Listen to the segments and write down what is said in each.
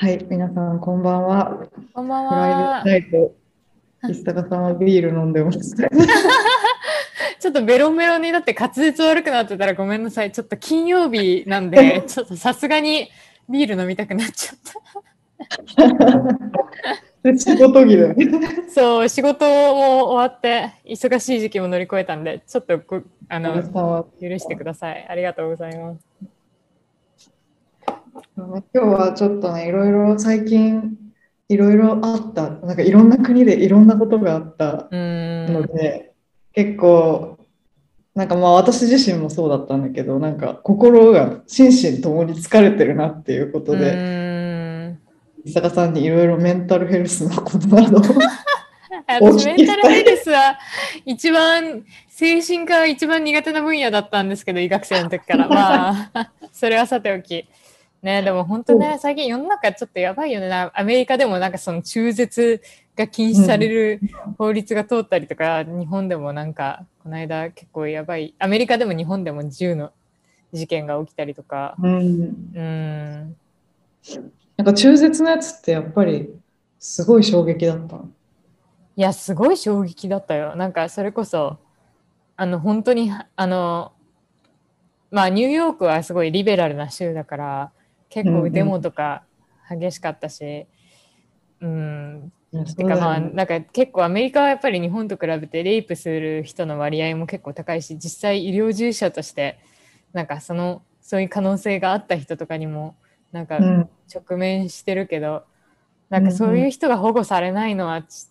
はい、皆さん、こんばんは。こんばんフライは。デーナイト。石坂さんはビール飲んでます。ちょっとベロベロになって滑舌悪くなってたらごめんなさい。ちょっと金曜日なんで、ちょっとさすがにビール飲みたくなっちゃった。仕事着だ。そう、仕事も終わって、忙しい時期も乗り越えたんで、ちょっとごあの許してください。ありがとうございます。今日はちょっとね、いろいろ最近、いろいろあった、なんかいろんな国でいろんなことがあった。ので、結構、なんかまあ私自身もそうだったんだけど、なんか心が心身ともに疲れてるなっていうことうで、ーん石坂さんにいろいろメンタルヘルスのことなどを 私、メンタルヘルスは一番、精神科が一番苦手な分野だったんですけど、医学生の時から。まあ、それはさておき。ね、でも本当ね、最近世の中ちょっとやばいよね。なアメリカでもなんかその中絶が禁止される法律が通ったりとか、日本でもなんか、この間結構やばい、アメリカでも日本でも銃の事件が起きたりとか。うんうん。なんか中絶のやつってやっぱりすごい衝撃だったの。いや、すごい衝撃だったよ。なんか、それこそ、あの、本当に、あの、まあ、ニューヨークはすごいリベラルな州だから、結構うんうん。デモとか激しかったし、うん、いやてかまあ、なんか結構アメリカはやっぱり日本と比べてレイプする人の割合も結構高いし、実際医療従事者として、なんかその、そういう可能性があった人とかにも、なんかうん。直面してるけど、なんかそういう人が保護されないのはち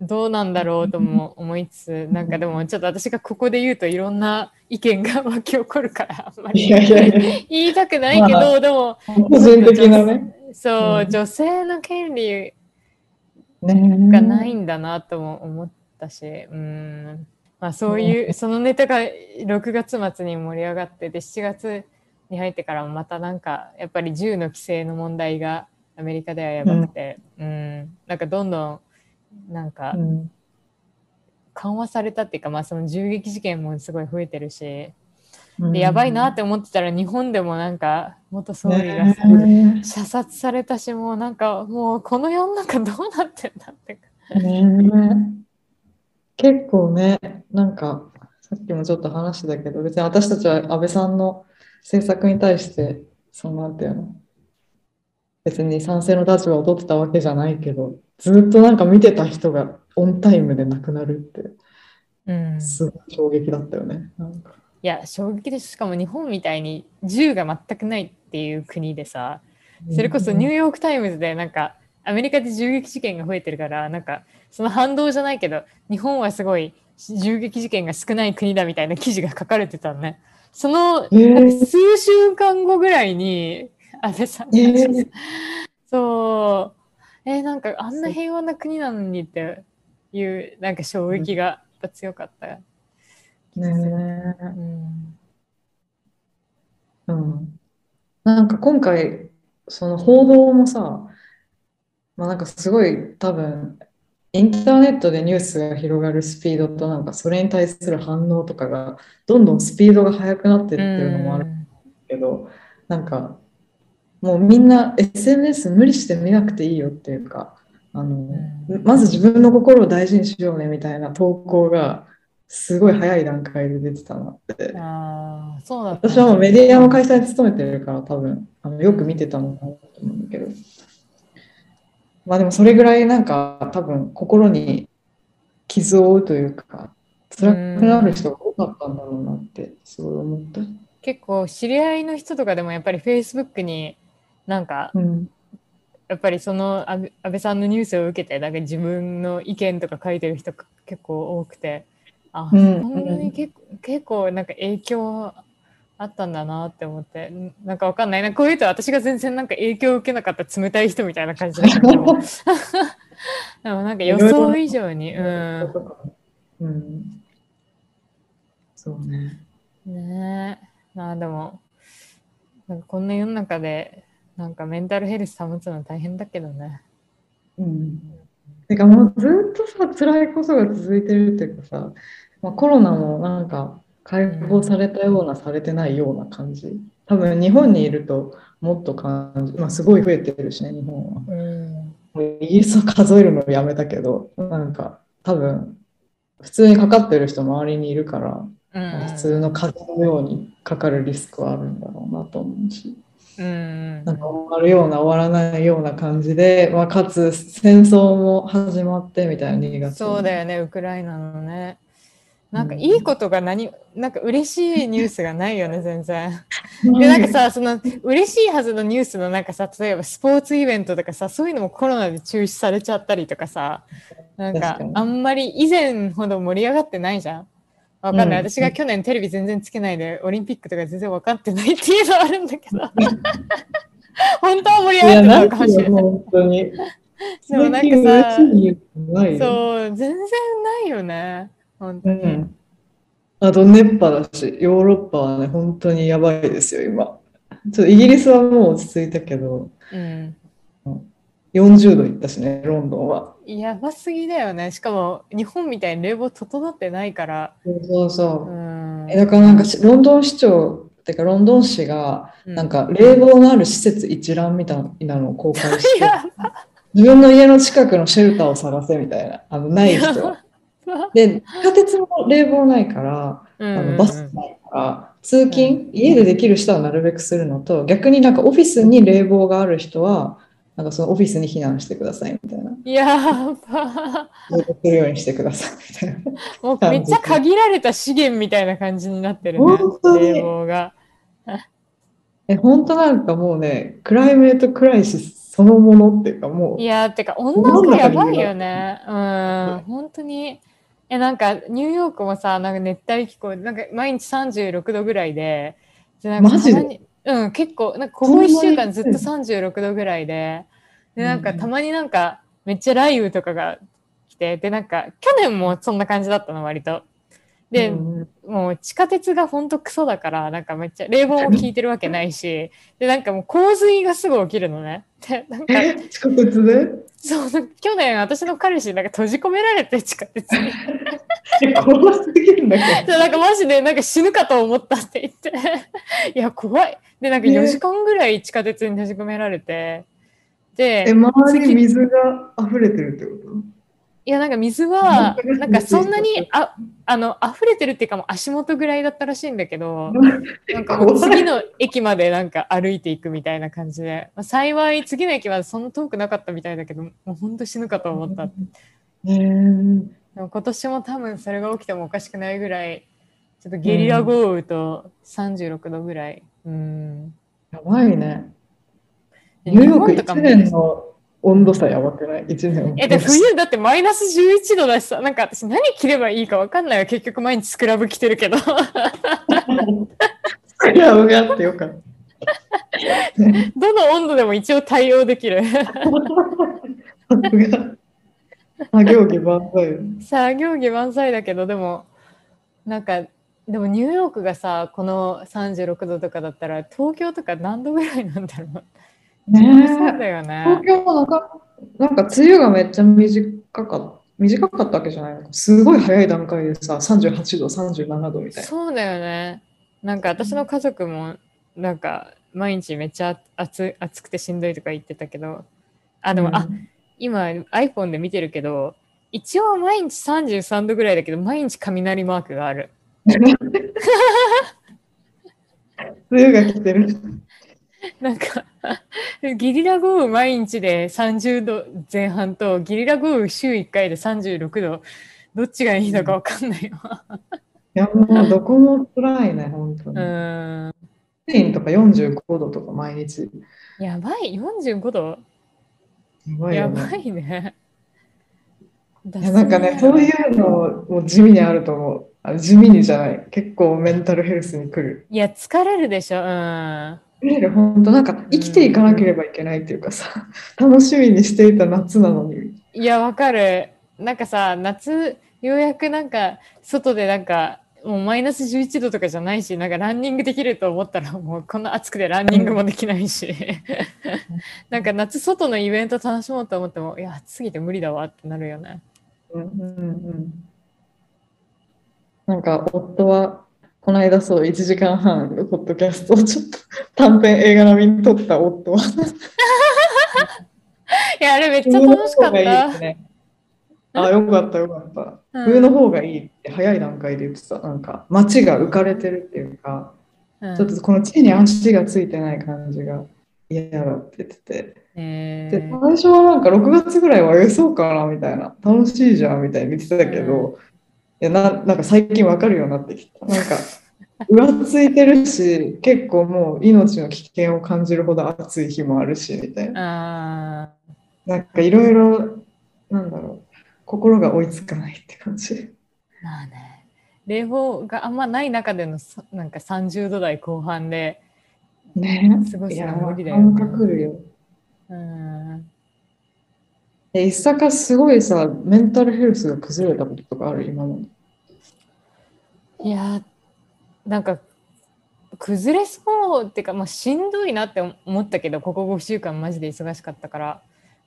どうなんだろうとも思いつつ、なんかでもちょっと私がここで言うといろんな意見が湧き起こるから、あんまり。言いたくないけど、までも、個人的なね。そう、うん。女性の権利ねがないんだなとも思ったし、うん。まあそういう、そのネタが6月末に盛り上がって、で、7月に入ってからもまたなんか、やっぱり銃の規制の問題がアメリカではやばくて、うん、なんかどんどん、なんかうん。緩和されたっていうか、まあその銃撃事件もすごい増えてるし、うん。でやばいなって思ってたら日本でもなんか元総理が射殺されたし、もうなんかもうこの世の中どうなってんだって。ね。結構ね、なんかさっきもちょっと話してたけど、別に私たちは安倍さんの政策に対して、そのなんていうの、別に賛成の立場を取ってたわけじゃないけど、ずっとなんか見てた人がオンタイムで亡くなるって、うんすごい衝撃だったよね。なんかいや、衝撃です。しかも日本みたいに銃が全くないっていう国でさ、それこそニューヨーク・タイムズでなんか、アメリカで銃撃事件が増えてるから、なんか、その反動じゃないけど、日本はすごい銃撃事件が少ない国だみたいな記事が書かれてたのね。その、数週間後ぐらいに、安倍さんが、えーそう、えーなんかあんな平和な国なのにっていう、なんか衝撃がやっぱ強かった。ねうん。うん、なんか今回その報道もさ、まあ、なんかすごい多分インターネットでニュースが広がるスピードとなんかそれに対する反応とかがどんどんスピードが速くなってってるのもあるけどなんかもうみんな SNS 無理して見なくていいよっていうかあのうまず自分の心を大事にしようねみたいな投稿がすごい早い段階で出てたなって。ああ、そうだった私はもうメディアの開催に勤めてるから多分あのよく見てたのかなと思うんだけどまあでもそれぐらいなんか多分心に傷を負うというか辛くなる人が多かったんだろうなってすごい思った。結構知り合いの人とかでもやっぱり Facebook になんかうん。やっぱりその安倍安倍さんのニュースを受けてなんか自分の意見とか書いてる人が結構多くてあ、うん。そんなに結構結構なんか影響あったんだなって思ってんなんかわかんない。なこういうと私が全然なんか影響を受けなかった冷たい人みたいな感じだけど。で もでもなんか予想以上にうん。うん。そうね。ねえ。まあでもなんかこんな世の中でなんかメンタルヘルス保つの大変だけどね。うん。てかもうずっとさ辛いことが続いてるっていうかさ、まあ、コロナもなんか解放されたような、されてないような感じ。多分日本にいるともっと感じ、まあ、すごい増えてるしね、日本は。うん。イギリスは数えるのをやめたけど、なんか多分、普通にかかってる人周りにいるから、うん。普通の風邪のようにかかるリスクはあるんだろうなと思うし、うんなんか終わるような終わらないような感じで、まあ、かつ戦争も始まってみたいな2月そうだよね、ウクライナのね。なんかいいことが何、なんか嬉しいニュースがないよね、全然。で、なんかさ、その嬉しいはずのニュースのなんかさ、例えばスポーツイベントとかさ、そういうのもコロナで中止されちゃったりとかさ、なんかあんまり以前ほど盛り上がってないじゃん。わかんない。うん私が去年テレビ全然つけないで、オリンピックとか全然分かってないっていうのはあるんだけど。本当は盛り上がってなんかたのかもしれない。本当に。でもなんかさ、そう、全然ないよね。本当に。うん。あと熱波だし、ヨーロッパはね、本当にやばいですよ、今。ちょっとイギリスはもう落ち着いたけど、うん。40度いったしね、ロンドンは。やばすぎだよね。しかも日本みたいに冷房整ってないから。そうそうう。ん。えだからなんかしロンドン市長ってかロンドン市がうんなんか冷房のある施設一覧みたいなのを公開して や自分の家の近くのシェルターを探せみたいなあのない人 で地下鉄も冷房ないからうんあのバスないから通勤家でできる人はなるべくするのと逆になんかオフィスに冷房がある人はなんかそのオフィスに避難してくださいみたいなやば。するようにしてくださいみたいなもうめっちゃ限られた資源みたいな感じになってるね本当。にが。え本当なんかもうねクライメートクライシスそのものっていうかもういやー、てか温暖化やばいよね。うん。本当に。え、なんかニューヨークもさ、なんか熱帯気候、なんか毎日36度ぐらいで、でなんかマジで？うん、結構、なんかここ1そんなに？週間ずっと36度ぐらいで、で、なんかうんたまになんかめっちゃ雷雨とかが来て、で、なんか去年もそんな感じだったの、割と。で、うんもう地下鉄がほんとクソだから、なんかめっちゃ冷房も効いてるわけないし、で、なんかもう洪水がすぐ起きるのね。で、なんか、え地下鉄で？そう、去年私の彼氏なんか閉じ込められて地下鉄に。え怖すぎるんだけで、なんかマジでなんか死ぬかと思ったって言って。いや、怖い。で、なんか4時間ぐらい地下鉄に閉じ込められて。で周りに水が溢れてるってこと？いや、なんか水は、なんかそんなに、あ、あの、溢れてるっていうかもう足元ぐらいだったらしいんだけど、なんか次の駅までなんか歩いていくみたいな感じで、まあ、幸い次の駅までそんな遠くなかったみたいだけど、もう本当死ぬかと思った。でも今年も多分それが起きてもおかしくないぐらい、ちょっとゲリラ豪雨と36度ぐらい。うん。やばいね。でニューヨーク1日本とかも年の温度差やばくない ?1 年。え、で、冬だってマイナス11度だしさ、なんか私何着ればいいかわかんないよ。結局毎日スクラブ着てるけど。クラブがあってよかった。どの温度でも一応対応できる。作業着万歳よ。作業着満載だけど、でも、なんか、でもニューヨークがさ、この36度とかだったら、東京とか何度ぐらいなんだろう。ねそうえ。だよね。東京もなんか、なんか梅雨がめっちゃ短かった。短かったわけじゃないのすごい早い段階でさ、38度、37度みたいな。そうだよね。なんか私の家族も、なんか毎日めっちゃ暑暑くてしんどいとか言ってたけど、あ、でも、あ、今 iPhone で見てるけど、一応毎日33度ぐらいだけど、毎日雷マークがある。梅雨が来てる。なんか、ゲリラ豪雨毎日で30度前半と、ゲリラ豪雨週1回で36度、どっちがいいのかわかんないわ。いや、もうどこも辛いね、本当うに。ーん。スペインとか45度とか毎日。やばい、45度？やばいよね。やばいね。いやなんかね、そういうのも地味にあると思う。あの地味にじゃない。結構メンタルヘルスに来る。いや、疲れるでしょ。うん。来る本当なんか生きていかなければいけないっていうかさ、楽しみにしていた夏なのに。いや、わかる。なんかさ、夏、ようやくなんか、外でなんか、もうマイナス11度とかじゃないし、なんかランニングできると思ったら、もうこんな暑くてランニングもできないし、なんか夏外のイベント楽しもうと思っても、いや、暑すぎて無理だわってなるよね。うんうんうん。なんか夫はこの間そう、1時間半のポッドキャストをちょっと短編映画並みに撮った夫は。いや、あれめっちゃ楽しかっ冬の方がいいねあ、よかったよかった。うん冬の方がいいって早い段階で言ってた。なんか街が浮かれてるっていうか、うんちょっとこの地に足がついてない感じが嫌だって言ってて。でえー最初はなんか6月ぐらいはえそうかなみたいな楽しいじゃんみたいに言ってたけど、いやななんか最近わかるようになってきた。なんか浮ついてるし結構もう命の危険を感じるほど暑い日もあるしみたいな。あなんかいろいろなんだろう心が追いつかないって感じ。ーまあね。冷房があんまない中でのさなんか30度台後半で、ね。過ごすの無理だよね。感覚るよ。うん、え、いさかすごいさ、メンタルヘルスが崩れたこととかある？今まで。いやなんか崩れそうっていうか、まあ、しんどいなって思ったけどここ5週間マジで忙しかったから。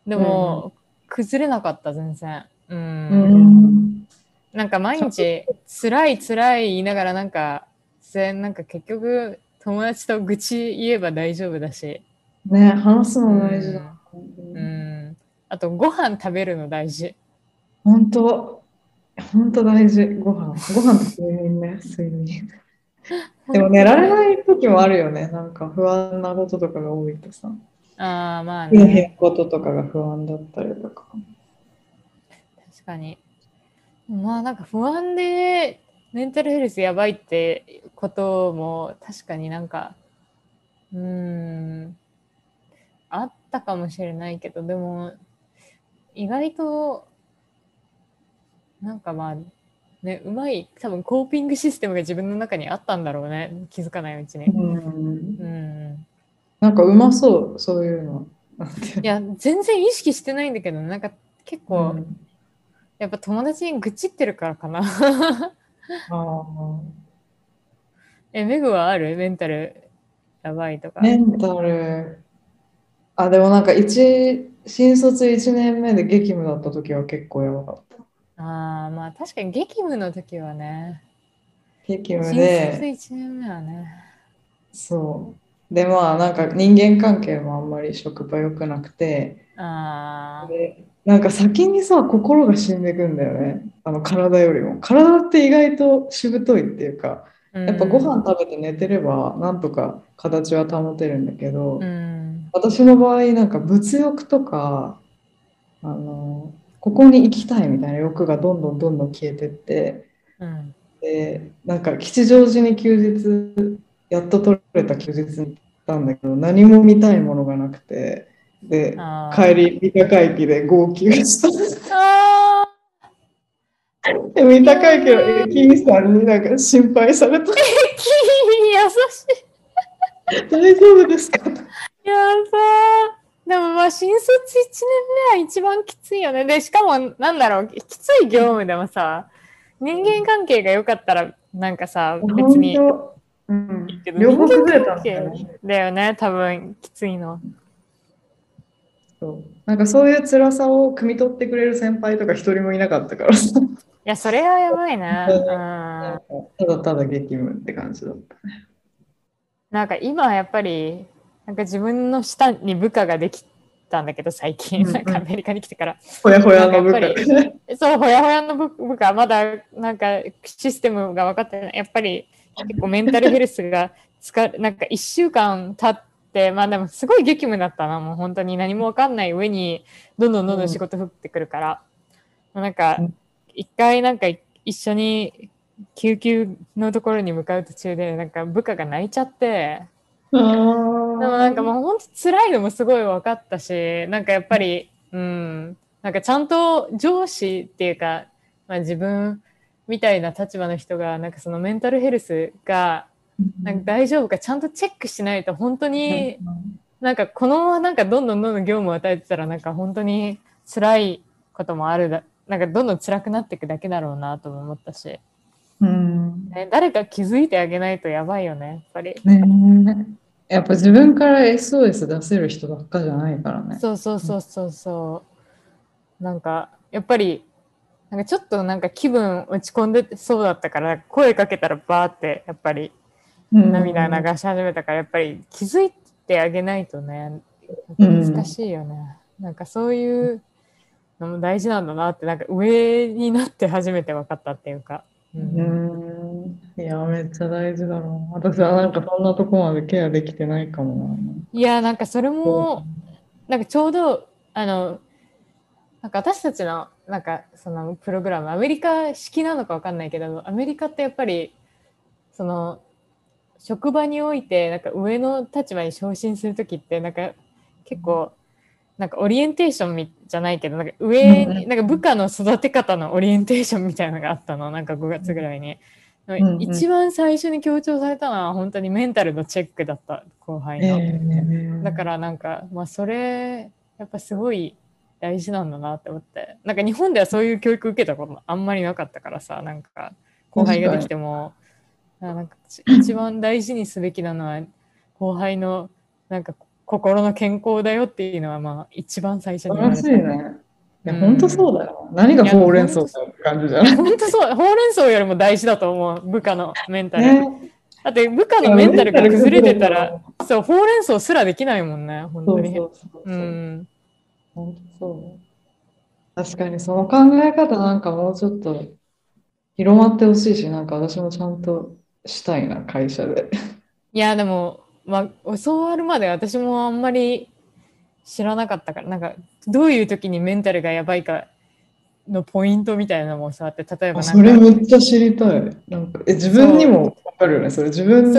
でも、崩れなかった全然。うん、うん。なんか毎日辛い辛い言いながらなんかせなんか結局友達と愚痴言えば大丈夫だし、ね、話すの大事だ。うん、あとご飯食べるの大事。本当、本当大事。ご飯。ご飯と睡眠ね、睡眠。でも寝られない時もあるよね。なんか不安なこととかが多いとさ。ああまあねこととかが不安だったりとか。確かにまあなんか不安でメンタルヘルスやばいってことも確かになんかうーんあったかもしれないけどでも意外となんかまあねうまい多分コーピングシステムが自分の中にあったんだろうね気づかないうちにうん。うんなんかうまそう、そういうの。いや全然意識してないんだけどなんか結構、のうんやっぱ友達に愚痴ってるからかな。えメグはある？メンタル？やばいとか、メンタル。あ、でもなんか一、新卒1年目で激務だった時は結構やばかった。ああまあ確かに激務の時はね。激務新卒で、1年目はね。そう。で、まあなんか人間関係もあんまり職場良くなくて、ああでなんか先にさ、心が死んでいくんだよね。あの体よりも。体って意外としぶといっていうか、やっぱご飯食べて寝てればなんとか形は保てるんだけど、うん。私の場合なんか物欲とかあのここに行きたいみたいな欲がどんどんどんどん消えてってうんでなんか吉祥寺に休日やっと取れた休日に行ったんだけど何も見たいものがなくてで帰り三鷹駅で号泣した。あ で三鷹駅の駅員さんになんか心配された。ー優しい。大丈夫ですか？やばーでもまあ新卒1年目は一番きついよね。でしかもなんだろうきつい業務でもさ人間関係が良かったらなんかさ別にうん。両方崩れたんだよね。だよね多分きついの。そう。なんかそういう辛さを汲み取ってくれる先輩とか一人もいなかったからさ。いやそれはやばいね う。んうん。ただただ激務って感じだったね。なんか今はやっぱりなんか自分の下に部下ができたんだけど最近。なんかアメリカに来てから。ほやほやの部下。そうほやほやの部部下。まだなんかシステムが分かってない。やっぱり結構メンタルヘルスがつかなんか1週間経ってまあでもすごい激務だったな。もう本当に何も分かんない上にどんどんどんどん仕事降ってくるから、なんかうん一回なんか一緒に救急のところに向かう途中でなんか部下が泣いちゃってでもなんかもう本当辛いのもすごい分かったしなんかやっぱりうん。なんかちゃんと上司っていうか、まあ、自分みたいな立場の人がなんかそのメンタルヘルスがなんか大丈夫かちゃんとチェックしないと本当になんかこのままなんかどんどんどんどん業務を与えてたらなんか本当に辛いこともあるだなんかどんどん辛くなっていくだけだろうなとも思ったし、うんね、誰か気づいてあげないとやばいよねやっぱり。ねえやっぱ自分から SOS 出せる人ばっかじゃないからね。そうそうそうそうそう。なんかやっぱりなんかちょっとなんか気分落ち込んでそうだったから声かけたらバーってやっぱり涙流し始めたからやっぱり気づいてあげないとね難しいよね、うん、なんかそういうのも大事なんだなってなんか上になって初めて分かったっていうか。うん、いやめっちゃ大事だろう私はなんかそんなとこまでケアできてないかもな。いやなんかそれもなんかちょうどあのなんか私たちのなんかそのプログラムアメリカ式なのか分かんないけどアメリカってやっぱりその職場においてなんか上の立場に昇進する時ってなんか結構なんかオリエンテーションじゃないけどなんか上になんか部下の育て方のオリエンテーションみたいなのがあったのなんか5月ぐらいに。一番最初に強調されたのは本当にメンタルのチェックだった後輩の。だからなんかまあそれやっぱすごい大事なんだなって思って。なんか日本ではそういう教育受けたことあんまりなかったからさなんか後輩ができても。なんか一番大事にすべきなのは後輩のなんか心の健康だよっていうのはまあ一番最初に言われた。ねいや、本当そうだよ。何がほうれん草って感じじゃない本当そう。ほうれん草よりも大事だと思う。部下のメンタル。ね、だって部下のメンタルが崩れてたら、そう、ほうれん草すらできないもんね。本当に。そうそうそうそう。うん本当そう。確かにその考え方なんかもうちょっと広まってほしいし、なんか私もちゃんとしたいな、会社で。いや、でも、まあ、教わるまで私もあんまり知らなかったから、なんか、どういう時にメンタルがやばいかのポイントみたいなのもさって、例えばそれめっちゃ知りたい。なんかえ自分にもわかるよね、それ。自分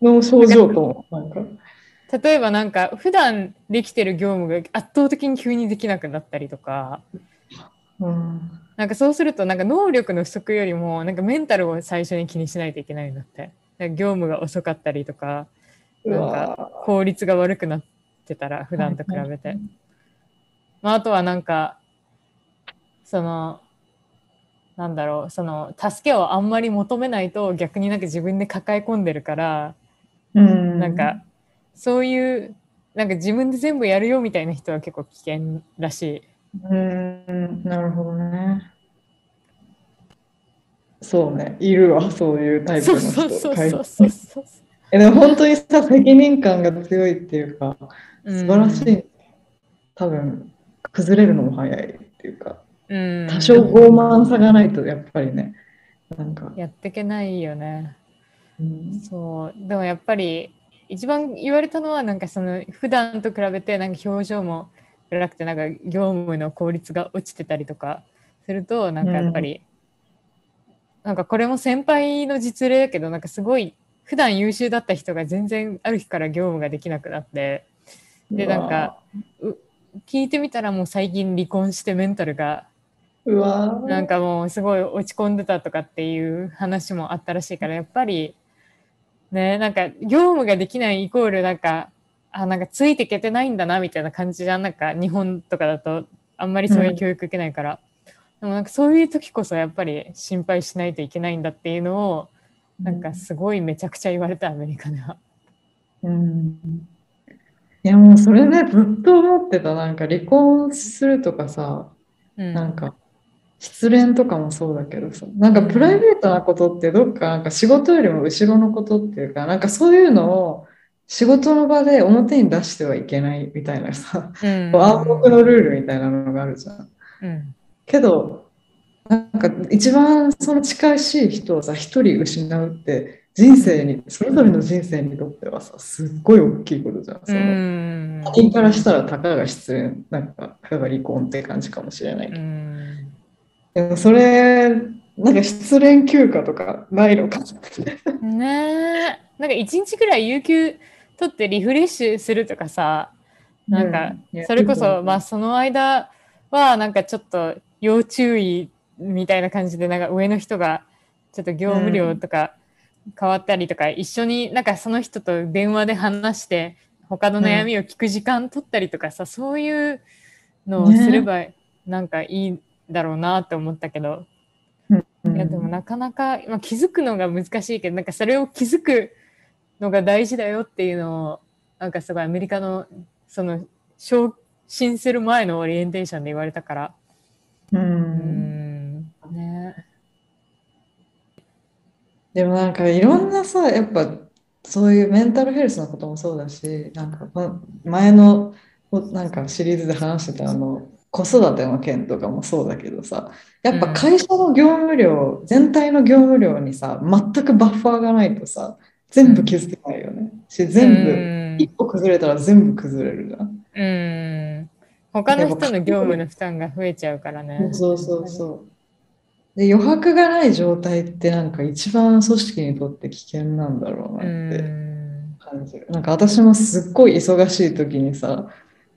の症状とも。なんか例えばなんか普段できてる業務が圧倒的に急にできなくなったりとか、うん、なんかそうするとなんか能力の不足よりもなんかメンタルを最初に気にしないといけないんだって業務が遅かったりとかなんか効率が悪くなってたら普段と比べて、まあ、あとはなんかそのなんだろうその助けをあんまり求めないと逆になんか自分で抱え込んでるから、うん、なんかそういうなんか自分で全部やるよみたいな人は結構危険らしい。うんなるほどね。そうね、いるわ、そういうタイプの人。そうそうそうそうそう。えでも本当にさ、責任感が強いっていうか、素晴らしい。多分、崩れるのも早いっていうか、うん多少傲慢さがないと、やっぱりね、なんか。やっていけないよね。うん、そう、でもやっぱり、一番言われたのはなんかその普段と比べてなんか表情も暗くてなんか業務の効率が落ちてたりとかするとなんかやっぱり、うん、なんかこれも先輩の実例だけどなんかすごい普段優秀だった人が全然ある日から業務ができなくなってでなんか聞いてみたらもう最近離婚してメンタルがなんかもうすごい落ち込んでたとかっていう話もあったらしいからやっぱりね、なんか業務ができないイコールなんか、あ、なんかついていけてないんだなみたいな感じじゃん。なんか日本とかだとあんまりそういう教育受けないから。うん、でもなんかそういう時こそやっぱり心配しないといけないんだっていうのを、なんかすごいめちゃくちゃ言われた、アメリカでは。うん。いやもうそれね、ずっと思ってた。なんか離婚するとかさ、うん、なんか失恋とかもそうだけどさなんかプライベートなことってどっかなんか仕事よりも後ろのことっていうかなんかそういうのを仕事の場で表に出してはいけないみたいなさ、うん、暗黙のルールみたいなのがあるじゃん。うん、けどなんか一番その近しい人をさ一人失うって人生にそれぞれの人生にとってはさすっごい大きいことじゃん。その他人からしたらたかが失恋なんかたかが離婚って感じかもしれないけど。でもそれ、なんか失恋休暇とかないのかねえ。なんか一日ぐらい有給取ってリフレッシュするとかさ、なんか、それこそ、まあその間はなんかちょっと要注意みたいな感じで、なんか上の人がちょっと業務量とか変わったりとか、一緒になんかその人と電話で話して、他の悩みを聞く時間取ったりとかさ、そういうのをすればなんかいいだろうなって思ったけど、いやでもなかなか、まあ、気づくのが難しいけどなんかそれを気づくのが大事だよっていうのをなんかすごいアメリカのその昇進する前のオリエンテーションで言われたから。うんでもなんかいろんなさ、やっぱそういうメンタルヘルスのこともそうだし、なんか前のほなんかシリーズで話してたあの子育ての件とかもそうだけどさ、やっぱ会社の業務量、全体の業務量にさ、全くバッファーがないとさ、全部気づけないよね。し全部、うん一歩崩れたら全部崩れるじゃん。うん。他の人の業務の負担が増えちゃうからね。そうそうそう。で余白がない状態ってなんか一番組織にとって危険なんだろうなうってん。感じる。なんか私もすっごい忙しい時にさ、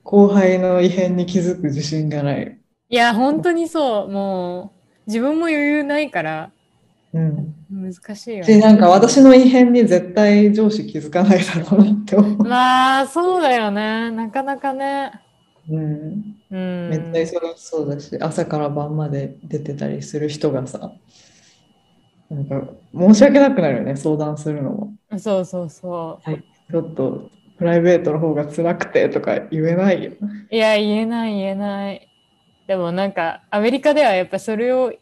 後輩の異変に気づく自信がない。いや、本当にそう。もう、自分も余裕ないから、うん。難しいよで、ね。なんか私の異変に絶対上司気づかないだろうなって思う。まあ、そうだよね。なかなかね。うん。うん。めっちゃ忙しそうだし、朝から晩まで出てたりする人がさ、なんか申し訳なくなるよね、相談するのも。そうそうそちょっとプライベートの方が辛くてとか言えないよ。う。いや、言えない言えない。でもなんか、アメリカではやっぱそれを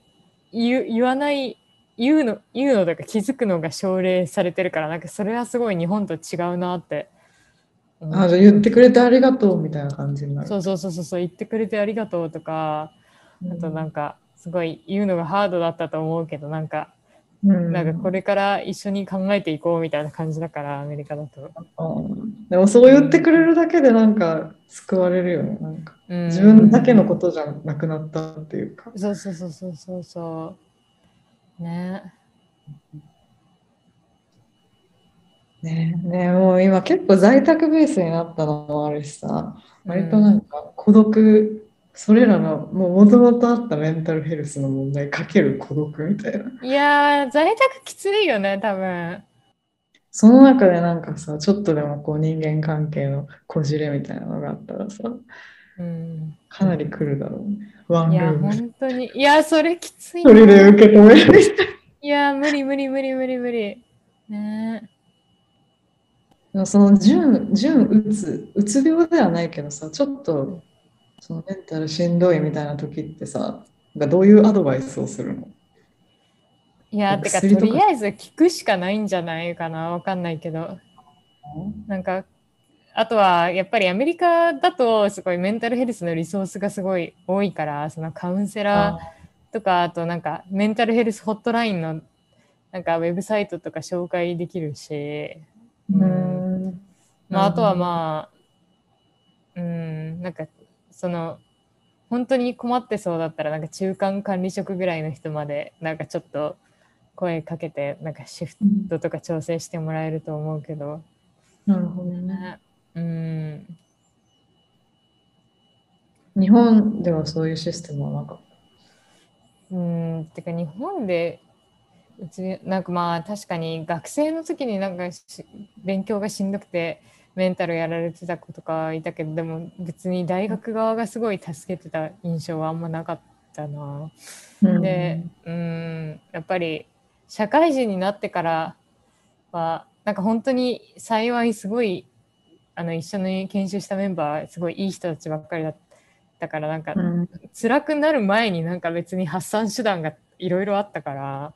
言う言わない、言うの、言うのとか気づくのが奨励されてるから、なんかそれはすごい日本と違うなって。あ、言ってくれてありがとうみたいな感じになる。そうそうそうそうそう、言ってくれてありがとうとか、あとなんか、すごい言うのがハードだったと思うけど、なんか、うん、なんかこれから一緒に考えていこうみたいな感じだから、アメリカだと。うんでもそう言ってくれるだけでなんか救われるよね。なんかうん自分だけのことじゃなくなったっていうか。そうそうそうそうそうそう。ね。ねえねえもう今結構在宅ベースになったのもあるしさ、割となんか孤独、それらのもう元々あったメンタルヘルスの問題かける孤独みたいな。いやー、在宅きついよね、多分。その中でなんかさ、ちょっとでもこう人間関係のこじれみたいなのがあったらさ、うん。かなり来るだろうね。ワンいや、ルーム。本当に。いや、それきつい一人でな。受け止めるいいや、無理無理無理無理無理。ねな。その純、純うつ、うつ病ではないけどさ、ちょっとそのメンタルしんどいみたいな時ってさ、どういうアドバイスをするの？いや、てか、とりあえず聞くしかないんじゃないかな。わかんないけど。なんか、あとはやっぱりアメリカだとすごいメンタルヘルスのリソースがすごい多いから、そのカウンセラーとか、あとなんかメンタルヘルスホットラインのなんかウェブサイトとか紹介できるし、うーん。まあ、あとはあ。まあ、うん、なんかその本当に困ってそうだったらなんか中間管理職ぐらいの人までなんかちょっと声かけてなんかシフトとか調整してもらえると思うけど、なるほどね。ねうん、日本ではそういうシステムはなかっうん、てか日本でうちなんかまあ確かに学生の時になんかし勉強がしんどくてメンタルやられてた子とかいたけどでも別に大学側がすごい助けてた印象はあんまなかったな。た。で、うん、やっぱり社会人になってからはなんか本当に幸いすごいあの一緒に研修したメンバーすごいいい人たちばっかりだったからなんかうん、辛くなる前になんか別に発散手段がいろいろあったから、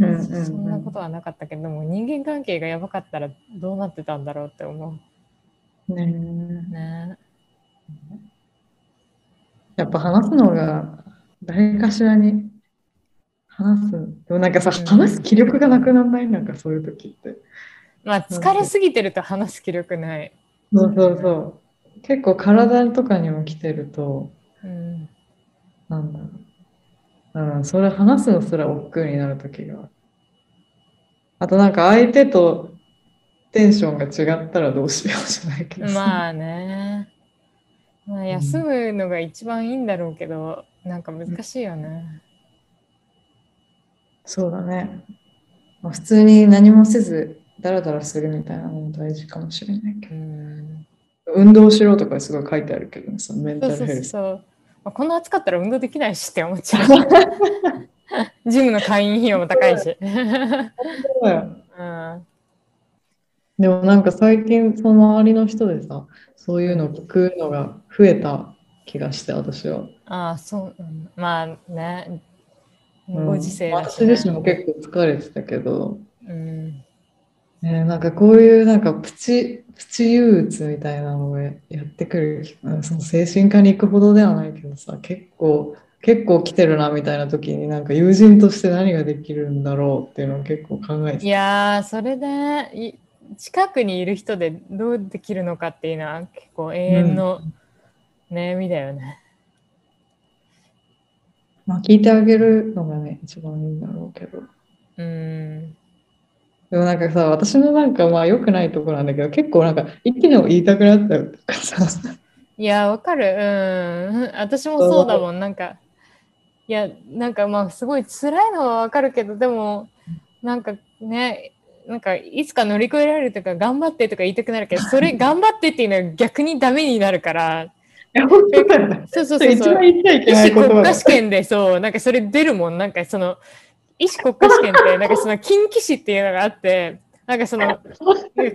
うんうんうんそんなことはなかったけども人間関係がやばかったらどうなってたんだろうって思ねうね。やっぱ話すのが誰かしらに話す。でもなんかさ、うん話す気力がなくならない？なんかそういう時って。まあ疲れすぎてると話す気力ない。そうそうそう。結構体とかにも来てると、うん、なんだろう。うん、それ話すのすら億劫になる時がある。あとなんか相手とテンションが違ったらどうしようじゃないけどさ。まあね。まあ、休むのが一番いいんだろうけど、なんか難しいよね。そうだね。まあ、普通に何もせず、ダラダラするみたいなのも大事かもしれないけど。うん。運動しろとかすごい書いてあるけどね、そのメンタそうそうルヘルス。そうそう。まあ、こんな暑かったら運動できないしって思っちゃう。ジムの会員費用も高いし。でもなんか最近その周りの人でさ、そういうのを聞くのが増えた気がして、私は。ああ、そう、うんまあね。ご時世だし、私自身も結構疲れてたけど、うん。ね、なんかこういうなんかプチ、プチ憂鬱みたいなのをやってくる、うんその精神科に行くほどではないけどさ、結構、結構来てるなみたいな時になんか友人として何ができるんだろうっていうのを結構考えていやー、それで、い近くにいる人でどうできるのかっていうのは結構永遠の悩みだよね。まあ聞いてあげるのがね、一番いいんだろうけど。うん。でもなんかさ、私のなんかまあ良くないところなんだけど、結構なんか一気にも言いたくなったよとかさ、いや、わかる。うん。私もそうだもん。なんか、いや、なんかまあ、すごい辛いのはわかるけど、でも、なんかね、なんかいつか乗り越えられるとか、頑張ってとか言いたくなるけど、それ頑張ってっていうのは逆にダメになるから、いや本当だよね。そうそうそう一番。言っちゃいけない言葉だ国家試験でそう、なんかそれ出るもん。なんかその、医師国家試験って、なんかその近畿試っていうのがあって、なんかその、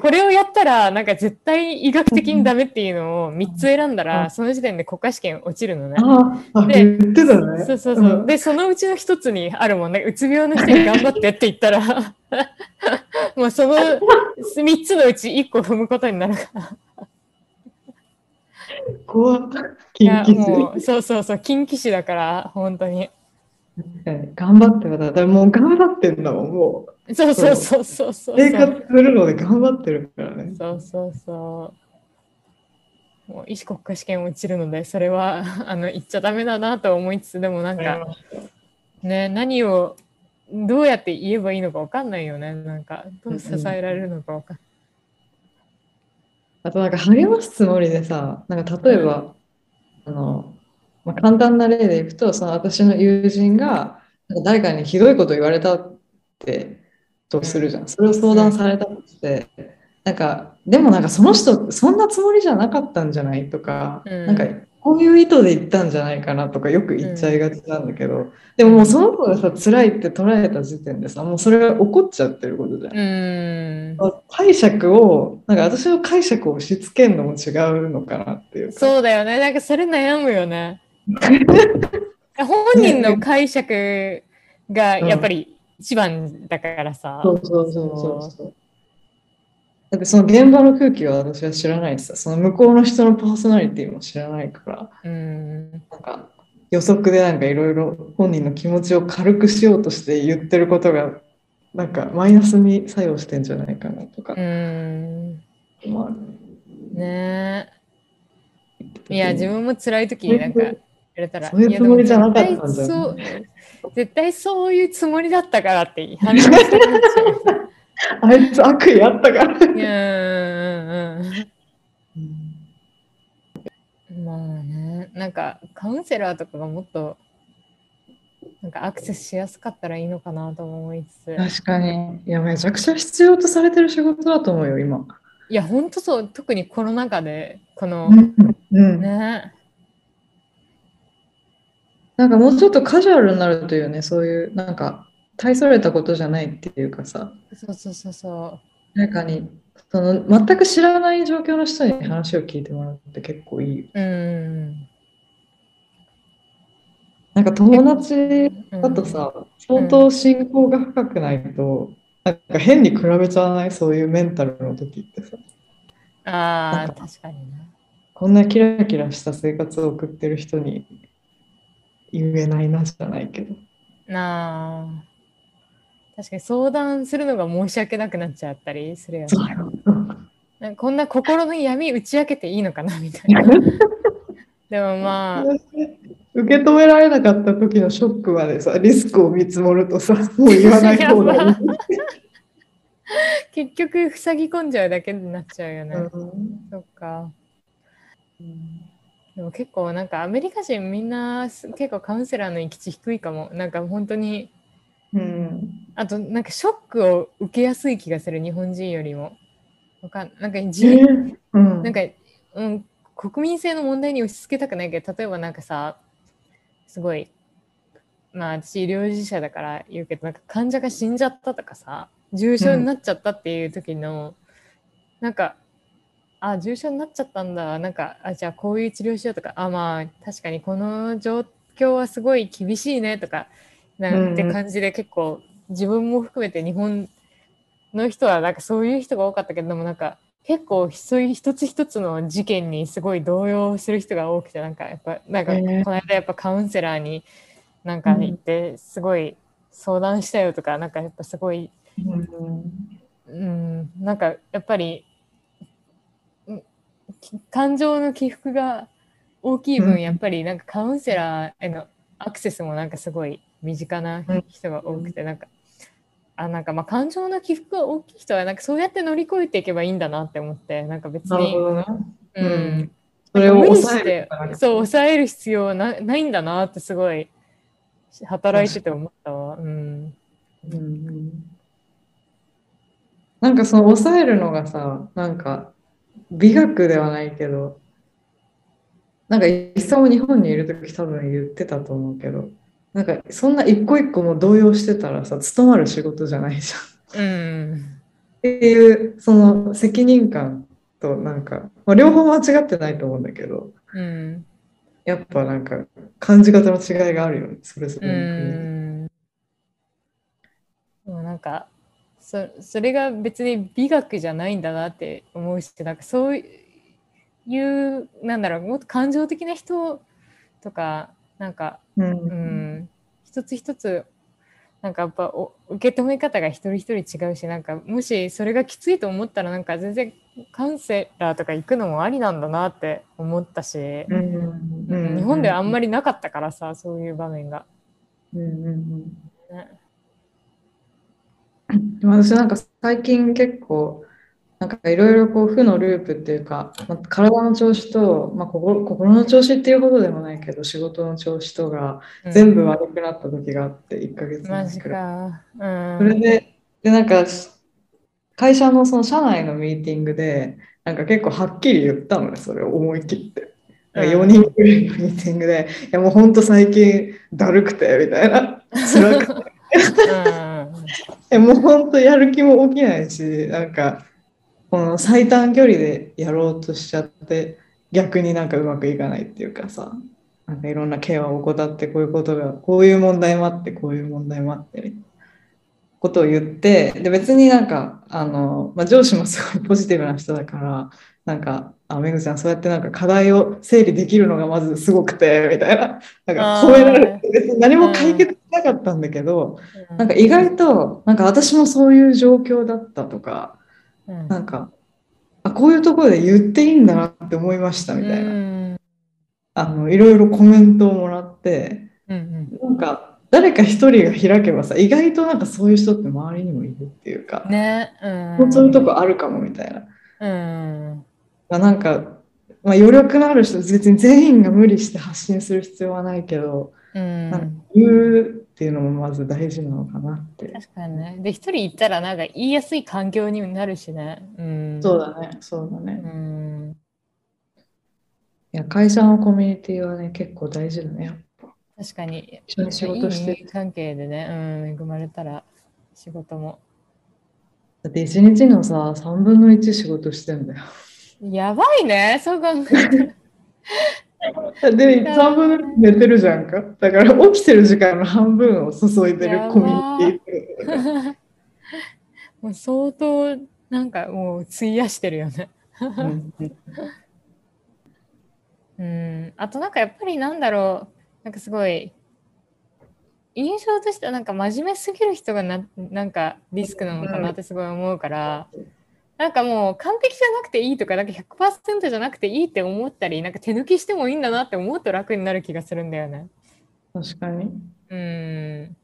これをやったら、なんか絶対医学的にダメっていうのを3つ選んだうら、んその時点で国家試験落ちるのね。で言ってたね。そうそうそう。んで、そのうちの一つにあるもんね。うつ病の人に頑張ってって言ったら、もうその3つのうち1個踏むことになるから。怖っ。いや、緊も急う、そうそうそう、近畿試だから、本当に。頑張ってた。だからもう頑張ってんだもん、もう。そうそうそうそうそう。生活するので頑張ってるからね。そうそうそう。もう医師国家試験落ちるので、それはあの言っちゃダメだなと思いつつ、でもなんかね、何をどうやって言えばいいのかわかんないよね。なんか、どう支えられるのかわかんない。あとなんか励ますつもりでさ、なんか例えば、あの、まあ、簡単な例でいくと、その私の友人が誰かにひどいこと言われたってとするじゃん。それを相談されたとして、なんか、でもなんかその人、そんなつもりじゃなかったんじゃない？とか、うんなんかこういう意図で言ったんじゃないかな？とかよく言っちゃいがちなんだけど、でももうその子がさ、辛いって捉えた時点でさ、もうそれが起こっちゃってることじゃんう。ーん。解釈を、なんか私の解釈を押し付けるのも違うのかなっていうか。そうだよね。なんかそれ悩むよね。本人の解釈がやっぱり一番だからさ。そうそうそうそうそう。だってその現場の空気は私は知らないしさ、その向こうの人のパーソナリティも知らないから、うん。なんか予測でなんかいろいろ本人の気持ちを軽くしようとして言ってることが、なんかマイナスに作用してんじゃないかなとかう。ん。もあるねえ。いや、自分も辛い時になんかれたら、そういうつもりじゃなかったんじゃん絶対そう、絶対そういうつもりだったからって反応したくなっちゃう。あいつ悪意あったから。うんうんうん。まあね、なんかカウンセラーとかがもっとなんかアクセスしやすかったらいいのかなとも思いつつ。確かに。いや、めちゃくちゃ必要とされてる仕事だと思うよ、今。いや、ほんとそう、特にコロナ禍で、この、うん。うんね、なんかもうちょっとカジュアルになるというね、そういう、なんか、大それたことじゃないっていうかさ、そうそうそうそ誰かに、その、全く知らない状況の人に話を聞いてもらうって結構いいよ。う。うん。なんか友達だとさ、相当信仰が深くないと、なんか変に比べちゃわないそういうメンタルの時ってさ、ああ、確かにね。こんなキラキラした生活を送ってる人に言えないなじゃないけど。なあ。確かに相談するのが申し訳なくなっちゃったりするよね。なんかこんな心の闇打ち明けていいのかなみたいな。でもまあ、受け止められなかった時のショックまでさ、リスクを見積もるとさ、もう言わない方がいい。結局塞ぎ込んじゃうだけになっちゃうよね。うんそっか。でも結構なんかアメリカ人みんなす結構カウンセラーの域値低いかも。なんか本当に、うんあとなんかショックを受けやすい気がする日本人よりも。わかんなんかじ、うんなんか、うん、国民性の問題に押し付けたくないけど、例えばなんかさ、すごい、まあ私医療従事者だから言うけど、なんか患者が死んじゃったとかさ、重症になっちゃったっていう時の、なんか、あ、重症になっちゃったんだ、なんか、あ、じゃあこういう治療しようとか、あ、まあ確かにこの状況はすごい厳しいね。とかなんて感じで結構自分も含めて日本の人はなんかそういう人が多かったけどでもなんか結構そういう一つ一つの事件にすごい動揺する人が多くてなんかやっぱなんかこの間やっぱカウンセラーになんか行ってすごい相談したよとかなんかやっぱすごいうん。うん。なんかやっぱり感情の起伏が大きいうん。分やっぱりなんかカウンセラーへのアクセスもなんかすごい身近な人が多くてなんかあなんかまあ感情の起伏が大きい人はなんかそうやって乗り越えていけばいいんだなって思ってなんか別に。ううん。んそれを抑えるそう抑える必要はなないんだなってすごい働いてて思ったわ。うん。うんうん。なんかその抑えるのがさ、なんか美学ではないけど、なんか一さも日本にいるとき多分言ってたと思うけど、なんかそんな一個一個も動揺してたらさ、務まる仕事じゃないじゃん。うんっていうその責任感となんか、まあ、両方間違ってないと思うんだけど、うんやっぱなんか感じ方の違いがあるよね、それぞうれの国で。んなんかそそれが別に美学じゃないんだなって思うしなんかそういうなんだろうもっと感情的な人とかなんかうん。うん一つ一つなんかやっぱお受け止め方が一人一人違うしなんかもしそれがきついと思ったらなんか全然カウンセラーとか行くのもありなんだなって思ったし、うんうん日本ではあんまり、りなかったからさそういう場面が。うんうんうん。ね でも私なんか最近結構なんかいろいろこう負のループっていうか、まあ、体の調子と、まあ、心心の調子っていうほどでもないけど仕事の調子とがうん全部悪くなった時があって1ヶ月マジ前くらい。か。うん。それででなんか会社のその社内のミーティングでなんか結構はっきり言ったのねそれを思い切って。なんか4人くらいのミーティングで、いやもうほんと最近だるくてみたいな、辛くてえもう本当やる気も起きないし、なんか、この最短距離でやろうとしちゃって、逆になんかうまくいかないっていうかさ、なんかいろんなケアを怠って、こういうことが、こういう問題もあって、こういう問題もあって、みたいなことを言って、で、別になんか、あの、まあ、上司もすごいポジティブな人だから、なんか、あ、めぐちゃん、そうやってなんか課題を整理できるのがまずすごくて、みたいな、なんか褒められて、別に何も解決しなかったんだけど、なんか意外と、なんか私もそういう状況だったとか、うんなんか、あ、こういうところで言っていいんだなって思いましたみたいな、うんあの、いろいろコメントをもらって、うんなんか、誰か一人が開けばさ、意外となんかそういう人って周りにもいるっていうかうん、ね。うん。そういうとこあるかもみたいな。うん。まあ、なんか、まあ、余力のある人、別に全員が無理して発信する必要はないけど、うん。なんか言うっていうのもまず大事なのかなって。確かにね。で、一人行ったらなんか言いやすい環境になるしね。うん。そうだね、そうだね。うん。いや、会社のコミュニティはね、結構大事だね、やっぱ。確かに。一緒に仕事していい関係でね、うん、恵まれたら仕事も。だって一日のさ、3分の1仕事してんだよ。やばいね、そう考え。で、3分の1寝てるじゃんか。だから起きてる時間の半分を注いでるコミュニティもう相当なんかもう費やしてるよね。うんうん、あとなんかやっぱりなんだろう、なんかすごい、印象としてはなんか真面目すぎる人がななんかリスクなのかなってすごい思うから、なんかもう完璧じゃなくていいとか、なんか100%じゃなくていいって思ったり、なんか手抜きしてもいいんだなって思うと楽になる気がするんだよね。確かに。いうん。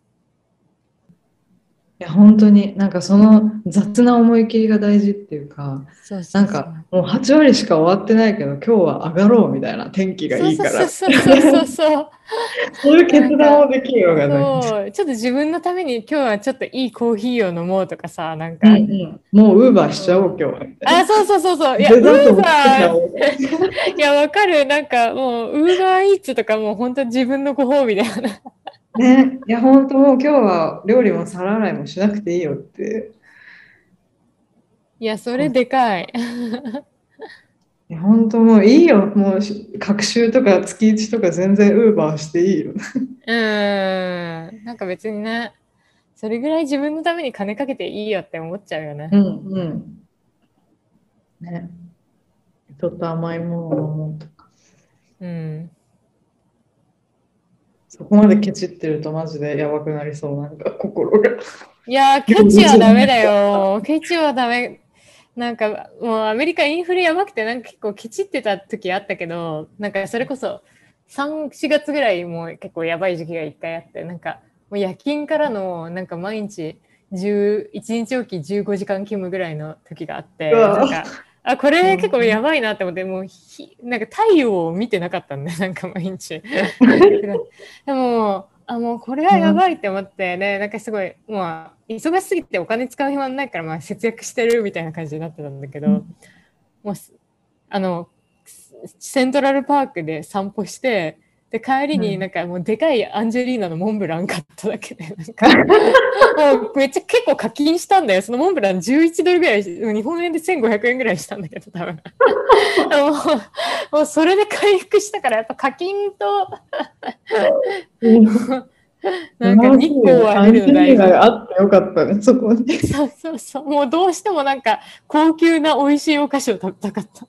や、本当に、なんかその雑な思い切りが大事っていうか、そうなんかもう8割しか終わってないけど、今日は上がろうみたいな天気がいいから、そうそうそうそうそう。そういう決断をできるのが大事。そうちょっと自分のために今日はちょっといいコーヒーを飲もうとかさ、なんか、うんうんもうウーバーしちゃおう、今日は。あ、そうそうそうそう。いや、ウーバー いや、わかる。なんかもう、ウーバーイーツとかもう本当自分のご褒美だよね。ね、いや、本当もう今日は料理も皿洗いもしなくていいよって。いや、それでかい。いや本当もういいよ。もうし学習とか月1とか全然ウーバーしていいよ。うん。なんか別にね、それぐらい自分のために金かけていいよって思っちゃうよね。うんうん。ね。ちょっと甘いものを飲もうとか。うん。そこまでケチってるとマジでやばくなりそう。なんか心が。いやー、ケチはダメだよ。ケチはダメ。なんかもうアメリカインフレやばくてなんか結構ケチってた時あったけど、なんかそれこそ3、4月ぐらいもう結構やばい時期が一回あって、なんかもう夜勤からのなんか毎日10 1日おき15時間勤務ぐらいの時があって、なんかあこれ結構やばいなって思って、もうひなんか太陽を見てなかったんで、なんか毎日。でも、あ、もうこれはやばいって思って、ね、なんかすごい、まあ、忙しすぎてお金使う暇ないから、まあ、節約してるみたいな感じになってたんだけど、うん。もうす、あの、セントラルパークで散歩して、で、帰りにうんなんかもうでかいアンジェリーナのモンブラン買っただけで、なんか、もうめっちゃ結構課金したんだよ。そのモンブラン11ドルぐらいし、日本円で1500円ぐらいしたんだけど、多分。もう、もうそれで回復したから、やっぱ課金と、なんか日光を浴びるの大あってよかったね、そこに。そうそうそう。もうどうしてもなんか高級な美味しいお菓子を食べたかった。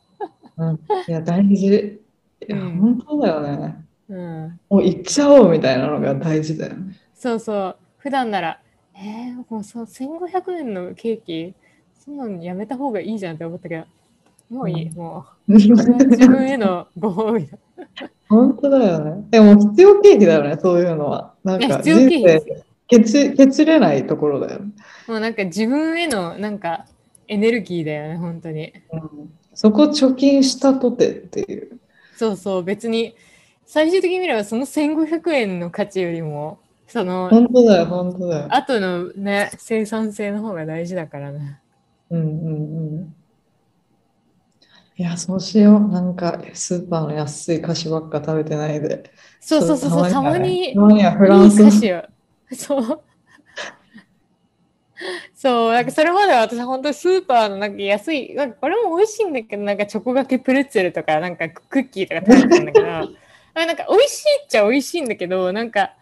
うん、いや、大事。いや、うん本当だよね。うん。もう行っちゃおうみたいなのが大事だよね。そうそう。普段なら、えー、もうそう1500円のケーキ、そんなのやめた方がいいじゃんって思ったけど、もういい。うんもう、自分へのご褒美だ。本当だよね。でも必要経費だよね、そういうのは。なんか人生ケチケチれないところだよね。もうなんか自分へのなんかエネルギーだよね、本当に。うん、そこ貯金したとてっていう。そうそう、別に、最終的に見ればその1500円の価値よりも、その、本当だよ、本当だよ。後のね、生産性の方が大事だからね。うんうんうん。いや、そうしよう。なんか、スーパーの安い菓子ばっか食べてないで。そうそうそうそう、たたままにたまにはフランスいい。そう。そう、なんかそれまでは私本当スーパーのなんか安い、なんかこれも美味しいんだけど、なんかチョコがけプレッツェルとか、なんかクッキーとか食べてたんだけど、あなんか美味しいっちゃ美味しいんだけど、なんか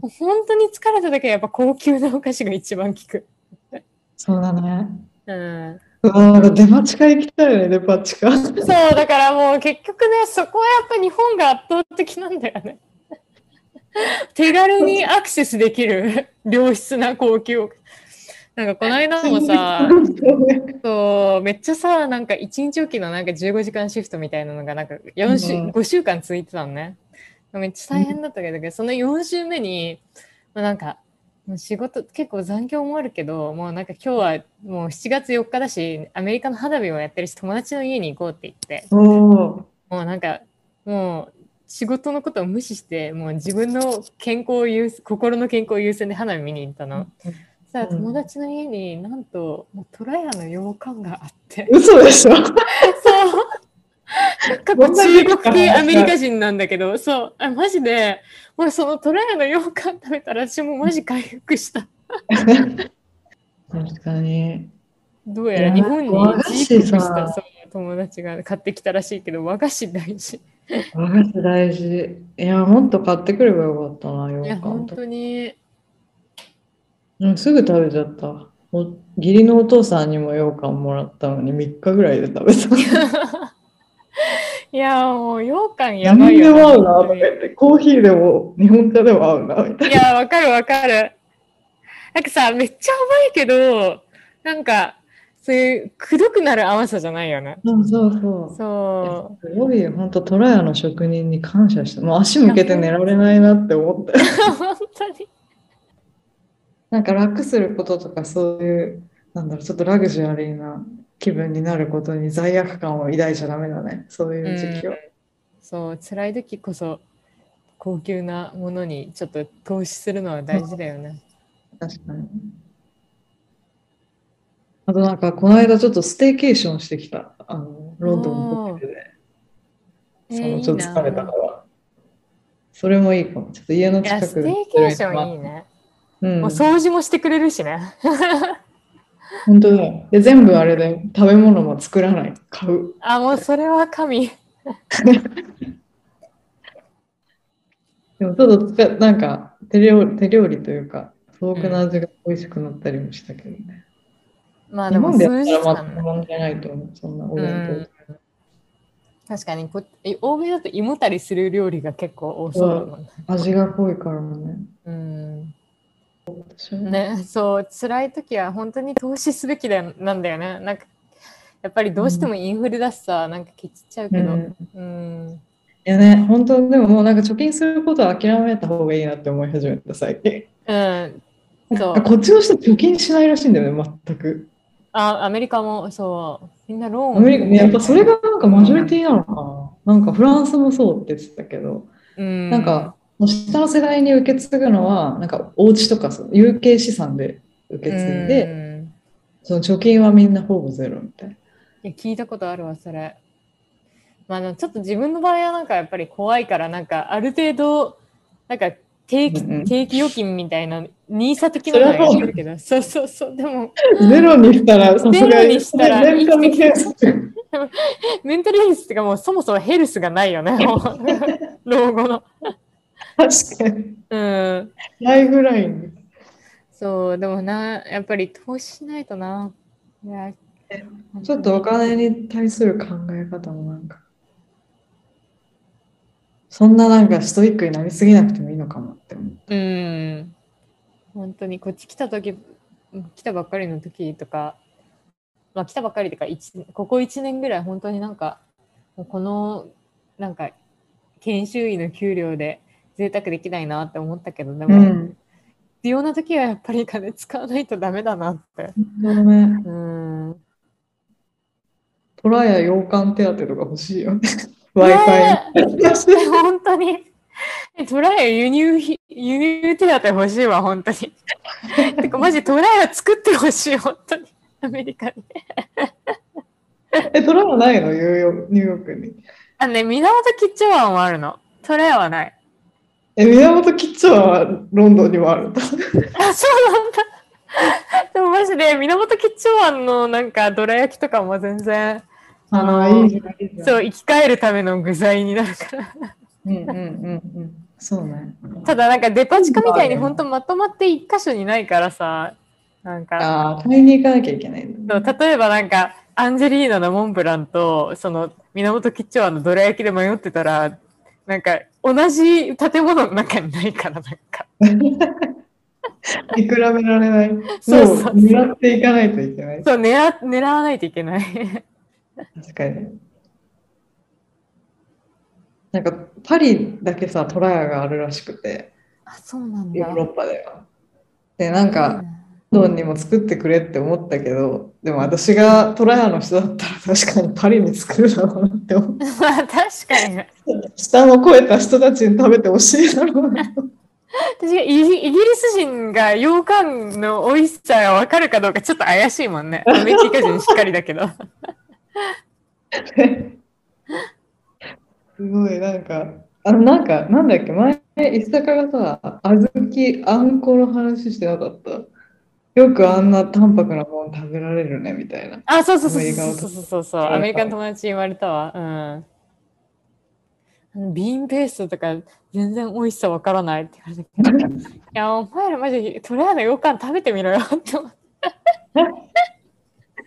本当に疲れた時はやっぱ高級なお菓子が一番効く。そうだね。うん。うわなんかデパ地下行きたいよね、デパ地下。そう、だからもう結局ね、そこはやっぱ日本が圧倒的なんだよね。手軽にアクセスできる良質な高級。なんかこの間もさ、そうめっちゃさ、なんか1日おきのなんか15時間シフトみたいなのがなんか4週、うん5週間続いてたのね。めっちゃ大変だったけど、その4週目に、まあ、なんか、仕事結構残業もあるけど、もうなんか今日はもう7月4日だし、アメリカの花火もやってるし、友達の家に行こうって言って、もうなんか、もう仕事のことを無視して、もう自分の健康を心の健康を優先で花火見に行ったの。さあうん友達の家になんと、もうトラヤの洋館があって、嘘でしょ？そう。過去中国系アメリカ人なんだけど、そう、あマジで、もうそのトラヤの羊羹食べたら私もマジ回復した。確かに。どうやら日本にジープしたさそう友達が買ってきたらしいけど、和菓子大事。和菓子大事。いや、もっと買ってくればよかったな、いや、羊羹と。本当に。うん、すぐ食べちゃった。お義理のお父さんにも羊羹もらったのに3日ぐらいで食べた。いや、もう羊羹やばいよな。も合うなとか言って、コーヒーでも日本茶でも合うなみたいいや、わかるわかる。なんかさ、めっちゃ甘いけど、なんか、そういう、くどくなる甘さじゃないよね。な。そうそうそう。そすごいよ、本当トラヤの職人に感謝して、もう足向けて寝られないなって思って。う。本当に。なんか楽することとかそういう、なんだろう、ちょっとラグジュアリーな気分になることに罪悪感を抱いちゃダメだね、そういう時期は。そう、辛い時こそ、高級なものにちょっと投資するのは大事だよね。確かに。あとなんか、この間ちょっとステーケーションしてきた。あの、ロンドンのホテルで。そのちょっと疲れたから。それもいいかも。ちょっと家の近くで。ステーケーションいいね。うんもう掃除もしてくれるしね。本当だよ。で、全部あれで食べ物も作らない。買う。あ、もうそれは神。でもちょっとつか、なんか手料理、手料理というか、素朴な味が美味しくなったりもしたけどね。日まあでも数時やったらま間あ問題ないと思う。そんなお弁確かにこえ欧米だと胃もたりする料理が結構多そうだもんね。当。味が濃いからね。うん。ね、そう、辛い時は本当に投資すべきだよなんだよね。なんか、やっぱりどうしてもインフレだしさ、なんかケチっちゃうけど。うんうん。いやね、本当でももうなんか貯金することは諦めた方がいいなって思い始めた最近。うん。そう。こっちの人貯金しないらしいんだよね、全く。あ、アメリカもそう。みんなローンアメリカね、やっぱそれがなんかマジョリティなのかな。なんかフランスもそうって言ってたけど、うん、なんか下の世代に受け継ぐのは、なんかお家とかその有形資産で受け継いで、うんその貯金はみんなほぼゼロみたいな。いや聞いたことあるわ、それ。まあ、あのちょっと自分の場合はなんかやっぱり怖いから、なんかある程度、なんか定期,、うんうん定期預金みたいな、ニーサ的なのはやってるけど、そうそうそう、でも、ゼロにしたら、さすがゼロにしたらメンタルケアス メンタルヘルスってかもうそもそもヘルスがないよね、老後の。確かに。うん。ライフライン。そう、でもな、やっぱり投資しないとな。いやちょっとお金に対する考え方もなんか、そんななんかストイックになりすぎなくてもいいのかもって思う。うん。本当にこっち来た時、来たばっかりの時とか、まあ来たばっかりとか、一ここ1年ぐらい本当になんか、このなんか研修医の給料で贅沢できないなって思ったけど、でも、うん。必要な時はやっぱり金使わないとダメだなって。そうね。うん。トラや洋館手当とか欲しいよね。ね Wi-Fi。本当に。えトライ輸入費、輸入手当欲しいわ、本当に。てか、マジトライは作ってほしい、本当に。アメリカに。え、トラはないの？ニューヨークに。あのね、源キッチンワンはあるの。トライはない。え、源キッチンはロンドンにもあるんだ。あ、そうなんだ。でもマジで、源キッチンワンのなんか、どら焼きとかも全然、あのいい。そう、生き返るための具材になるから。うんうんうんうん。そうね。ただ、なんかデパ地下みたいに本当まとまって一箇所にないからさ、なんか、ああ、買いに行かなきゃいけないんだ、そう例えばなんか、アンジェリーナのモンブランと、その、源キッチンワンのどら焼きで迷ってたら、なんか、同じ建物の中にないから、なんか。見比べられない。そうそうそうも狙っていかないといけない。そう、狙狙わないといけない。確かに。なんかパリだけさ、トラヤがあるらしくて、あ、そうなんだ。ヨーロッパでは。で、なんか、ロンドンにも作ってくれって思ったけど、でも私がトラヤの人だったら 確かにパリに作るだろうなって思って、まあ、確かに。下の超えた人たちに食べてほしいだろうなと。私がイギイギリス人が羊羹の美味しさが分かるかどうかちょっと怪しいもんね。アメリカ人しっかりだけど。すごい、なんか、あの、なんか、なんだっけ、前、石坂がさ、小豆、あんこの話してなかった？よくあんな淡白なもの食べられるね、みたいな。あ、そうそうそうアメリカのそうそうそうそう。アメリカの友達に言われたわ。うん。ビーンペーストとか全然美味しさ分からないって言わ。いや、お前らマジとりあえず羊羹食べてみろよって思って。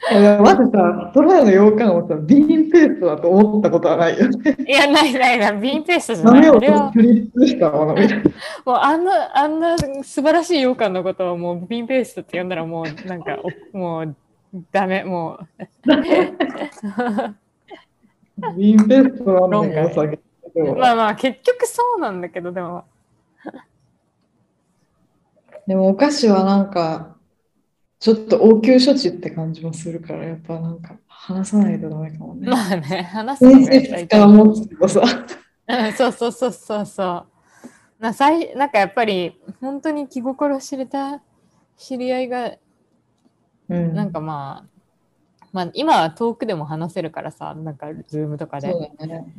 いやまずさ、トラヤの羊羹をさ、ビーンペーストだと思ったことはないよね。いや、ないないない。ビーンペーストじゃない。豆をしたものみたいな。もうあんな、あんな素晴らしい羊羹のことをもうビーンペーストって呼んだらもうなんかお、もうダメ、もう。ビーンペーストなんだけどさ、でもまあまあ結局そうなんだけど、でも。でもお菓子はなんか、ちょっと応急処置って感じもするから、やっぱなんか話さないとダメかもね。まあね、話すの先がやっぱり生から持つけどさ。うんそうそうそうそうそう。なさいなんかやっぱり本当に気心知れた知り合いがうんなんかまあ、まあ今は遠くでも話せるからさなんかズームとかでそね。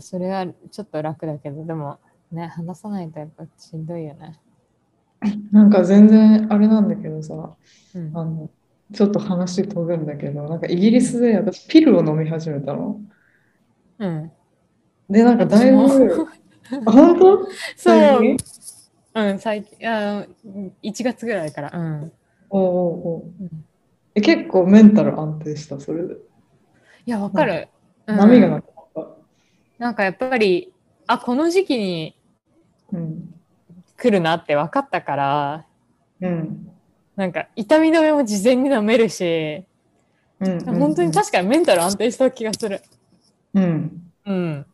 それはちょっと楽だけどでもね話さないとやっぱしんどいよね。なんか全然あれなんだけどさ、うんあのちょっと話飛ぶんだけど、なんかイギリスで私ピルを飲み始めたの。うん。で、なんかだいぶ、あ本当？そう。うん、最近、あ1月ぐらいから。うん。おうおうおううんえ結構メンタル安定した、それで。いや、わかる。うん波がなかった。なんかやっぱり、あ、この時期にうん。来るなって分かったから、うん。なんか痛み止めも事前に飲めるし、うん。本当に確かにメンタル安定した気がする。うん。うん。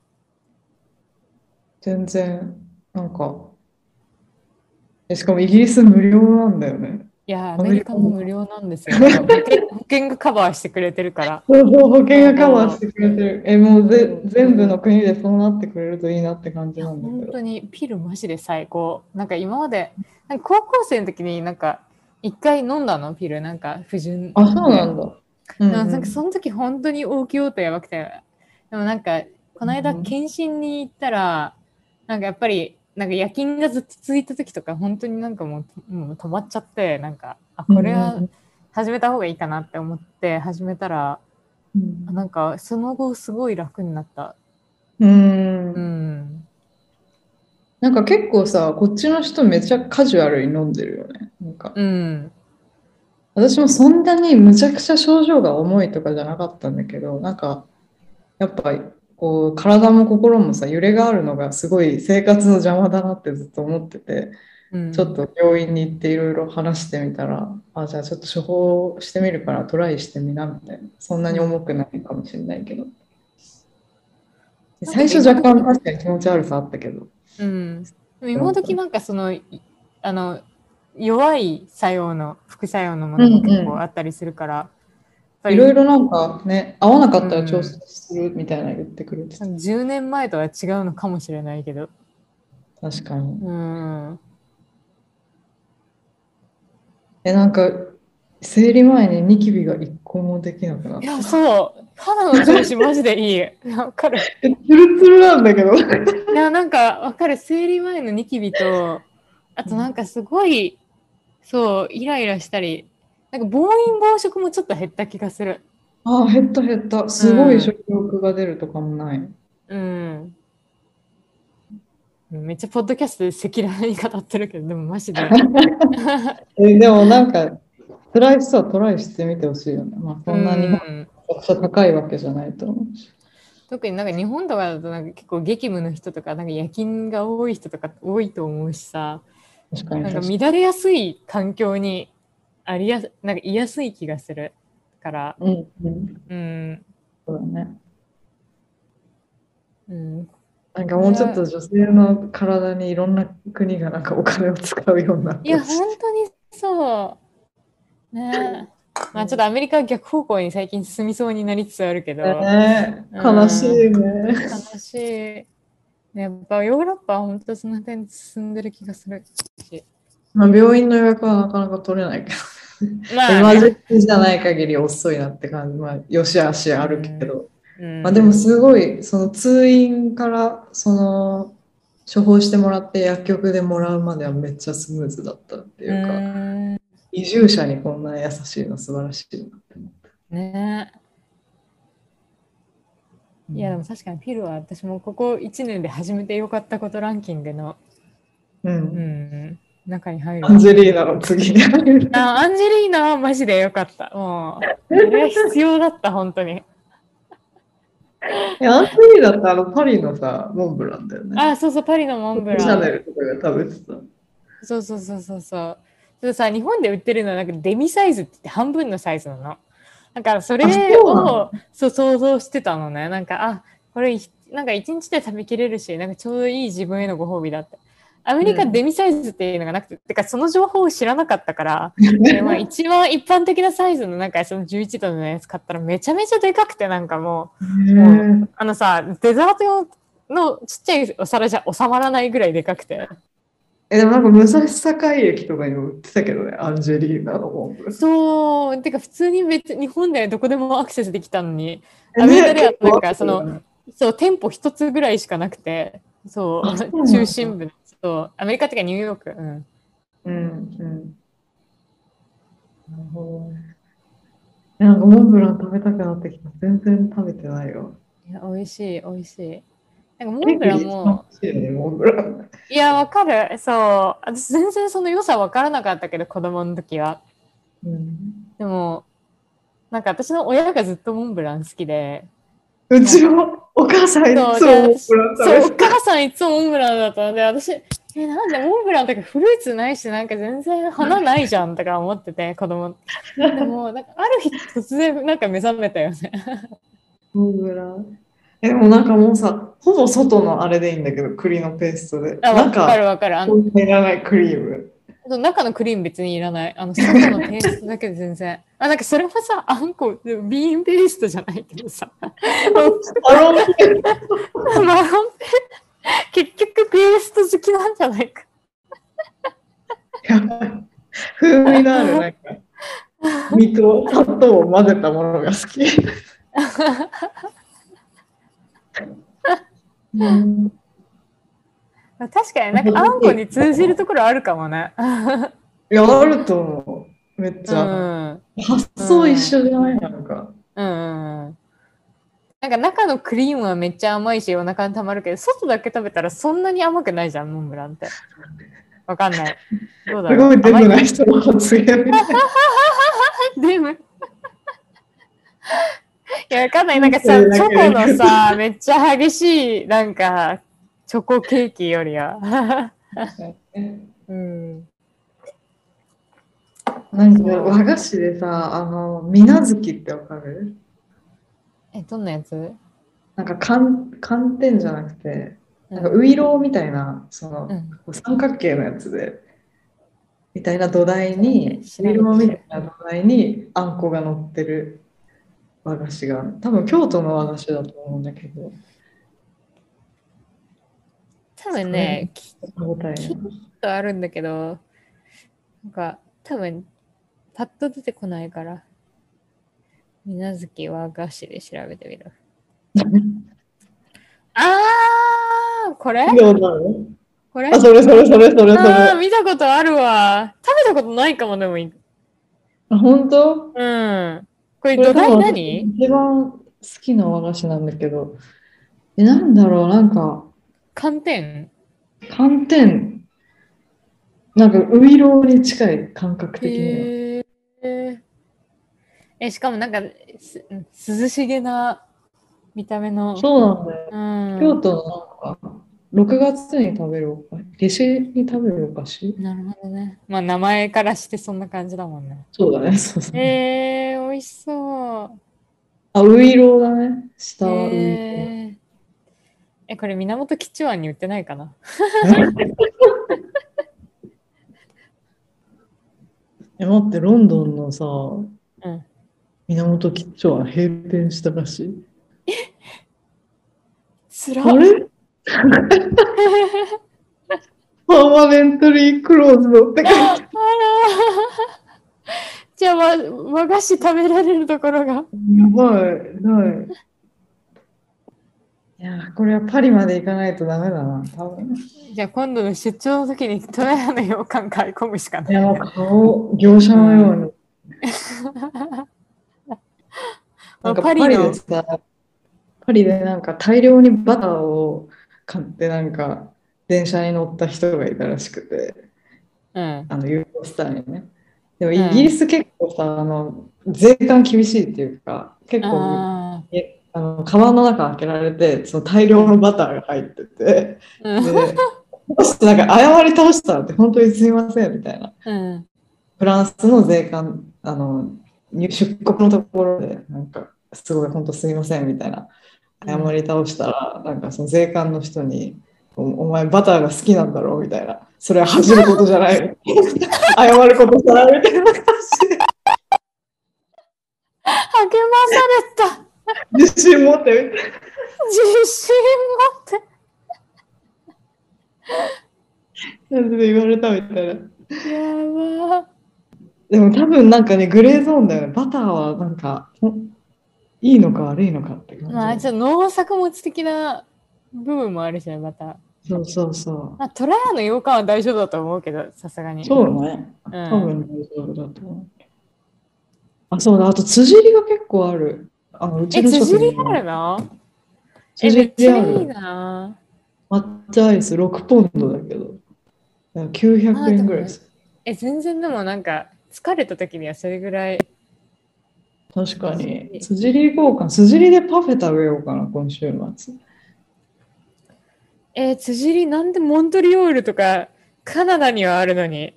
全然、なんか、えしかもイギリス無料なんだよね。いや、アメリカも無料なんですよ。保険 保険がカバーしてくれてるから。そうそう、保険がカバーしてくれてる。え、もうぜ全部の国でそうなってくれるといいなって感じなんだけど。本当にピルマジで最高。なんか今まで、なんか高校生の時になんか一回飲んだの？ピル、なんか不純。あ、そうなんだ。うんなんかその時本当に大きい音やばくて、でもなんかこの間うん検診に行ったら、なんかやっぱりなんか夜勤がずっと続いた時とか本当になんかもうもう止まっちゃって、なんか、あ、これは始めた方がいいかなって思って始めたら、うんあなんかその後すごい楽になった。うんう。ん。なんか結構さ、こっちの人めっちゃカジュアルに飲んでるよね。なんかうん。私もそんなにむちゃくちゃ症状が重いとかじゃなかったんだけど、なんかやっぱこう体も心もさ揺れがあるのがすごい生活の邪魔だなってずっと思ってて、うん、ちょっと病院に行っていろいろ話してみたら、あ、じゃあちょっと処方してみるからトライしてみなみたいな。そんなに重くないかもしれないけど。最初若干確かに気持ち悪さあったけど。うん。でも今時なんかその、いあの、弱い作用の、副作用のものが結構あったりするから、いろいろなんかね、合わなかったら調整するみたいなの言ってくれてた。10年前とは違うのかもしれないけど。確かに。うん。え、なんか、生理前にニキビが一個もできなくなった。いや、そう。肌の調子マジでいい。わかる。え、ツルツルなんだけど。いや、なんかわかる。生理前のニキビと、あとなんかすごい、そう、イライラしたり、なんか暴飲暴食もちょっと減った気がする。ああ、減った減った。すごい食欲が出るとかもない。うん。めっちゃポッドキャストで赤裸々に語ってるけど、でもマジで。え、でもなんか、辛い人はトライしてみてほしいよね。まあ、そんなに高いわけじゃないと思うし。特になんか日本とかだとなんか結構激務の人とかなんか夜勤が多い人とか多いと思うしさ確かになんか。乱れやすい環境にありやすなんか居やすい気がする。からうん、うん、うん。そうだね。うん。なんかもうちょっと女性の体にいろんな国がなんかお金を使うようにな。っていや本当にそう。ね。え まあちょっとアメリカは逆方向に最近進みそうになりつつあるけど、ねうん悲しいね。悲しい。やっぱヨーロッパは本当その点進んでる気がする。しまあ、病院の予約はなかなか取れないけど、まあエマージェンシーじゃない限り遅いなって感じ、まあ、よしあしあるけど、うん。まあ、でもすごい、その通院から、その、処方してもらって薬局でもらうまではめっちゃスムーズだったっていうか、うん。移住者にこんな優しいの素晴らしいなって思った。ね。いやでも確かにピルは私もここ1年で始めてよかったことランキングの、うん。うん、中に入る。アンジェリーナの次に入る。あアンジェリーナはマジでよかった。もうこれは必要だった本当に。えアンジェリーナってあのパリのさ、モンブランだよね。あそうそうパリのモンブシャネランルとかが食べてた。そうそうそうそうそう。でさ日本で売ってるのはなんかデミサイズって言って半分のサイズなの。だからそれをそう想像してたのね。なんかあこれひなんか一日で食べきれるしなんかちょうどいい自分へのご褒美だってアメリカうん。デミサイズっていうのがなくて、てかその情報を知らなかったから、でまあ、一番一般的なサイズのなんかその11度のやつ買ったらめちゃめちゃでかくてなんかもうへーあのさデザート用のちっちゃいお皿じゃ収まらないぐらいでかくて。え、でもなんか武蔵境駅とかにも売ってたけどね、アンジェリーナのモンブラン。そう。てか普通に別日本ではどこでもアクセスできたのにアメリカではなんかそのそう店舗一つぐらいしかなくて。そう。中心部のそうアメリカっていうかニューヨーク、うん、うんうん。なるほどね。なんかモンブラン食べたくなってきた。全然食べてないよ。いや、美味しい、美味しい。なんかモンブランも。いや、わかる。そう。私全然その良さわからなかったけど、子供の時は。うんでも、なんか私の親がずっとモンブラン好きで、うちもお母さんいつもそう、お。母さんいつもモンブランだったので、私、え、なんでモンブランとかフルーツないし、なんか全然花ないじゃんとか思ってて、子供。でも、なんかある日突然なんか目覚めたよね。モンブラン。え、でもなんかもうさ、ほぼ外のあれでいいんだけど、栗のペーストで。あ、わか、るわかる。あのいらないクリーム。中のクリーム別にいらない。あの、外のペーストだけで全然。あ、なんかそれもさ、あんこ、ビーンペーストじゃないけどさ。アロンケまあ、結局ペースト好きなんじゃないか。やばい風味のある、なんか、実と砂糖を混ぜたものが好き。うん確かになんかあんこに通じるところあるかもね。いや、あると思う。めっちうゃ。ん。発想一緒じゃない？なんか。うんうんうん。なんか中のクリームはめっちゃ甘いしお腹にたまるけど、外だけ食べたらそんなに甘くないじゃん、モンブランって。わかんない。どうだろう。すごいデブな人の発言みたい？な。でも。いや、わかんない。なんかさ、チョコのさ、めっちゃ激しい、なんか、チョコケーキよりは。うん。なんか和菓子でさ、あの、みなずきってわかる？え、どんなやつ？なんか寒寒天じゃなくて、なんかうウイローみたいな、その、う三角形のやつで、みたいな土台に、ウイローみたいな土台にあんこが乗ってる和菓子が、多分京都の和菓子だと思うんだけど、多分ね、きっとあるんだけど、なんか、多分、パッと出てこないから、みなずき和菓子で調べてみる。あー、これ？これ？あ、それそれそれそれそれ。見たことあるわ。食べたことないかも、でも。うん。あ、本当？これこれ土台何？一番好きな和菓子なんだけど、え、なんだろう、なんか、寒天寒天、なんかウイローに近い感覚的には。へーえ、しかもなんか、す涼しげな見た目の。そうなんだよ。うん。京都のなんか、6月に食べるお菓子、夏至に食べるお菓子？なるほどね。まあ名前からしてそんな感じだもんね。そうだね、そうそう。えー、美味しそう。あ、ウイローだね。下はウイロー。えー、え、これ源吉湾に売ってないかな？え、待って、ロンドンのさ、うん。源吉兆は閉店したらしい。つらあれ？パーマネントリークローズドって書いてあるあらじゃあ、和和菓子食べられるところが？やばい、ない。いや、これはパリまで行かないとダメだな、多分。じゃあ今度の出張の時にトラヤの羊羹買い込むしかないい。や、もう顔、業者のように。なんかパリでさ、パリでなんか大量にバターを買ってなんか電車に乗った人がいたらしくて、うん。あのユーロスターにね。でもんイギリス結構さ、あの税関厳しいっていうか、結構あのカバンの中開けられて、その大量のバターが入ってて、で、なんか謝り倒したらって本当にすいませんみたいな。うん。フランスの税関、あの、入出国のところで、なんか、すごい本当すいませんみたいな。謝り倒したら、なんかその税関の人に、おお前バターが好きなんだろうみたいな。それは恥じることじゃない。謝ることじゃないみたいな感じで。励まされた。自信持って。自信持って。感じで言われたみたいな。やばでも多分なんかね、グレーゾーンだよね。バターはなんか、いいのか悪いのかって感じ。まあ、ちょっと農作物的な部分もあるしね、また。そうそうそまあ、トラヤの羊羹は大丈夫だと思うけど、さすがう。に。そうね。うん。多分大丈夫だと思う。あ、そうだ。あと、辻りが結構ある。あの、うちえ、の辻りあるのえ、めっちゃいいる。な。抹茶アイス6ポンドだけど。900円ぐらいです。え、全然でもなんか、疲れた時にはそれぐらい。確かに。辻り行こうかな。辻りでパフェ食べようかな、今週末。えー、辻りなんでモントリオールとかカナダにはあるのに？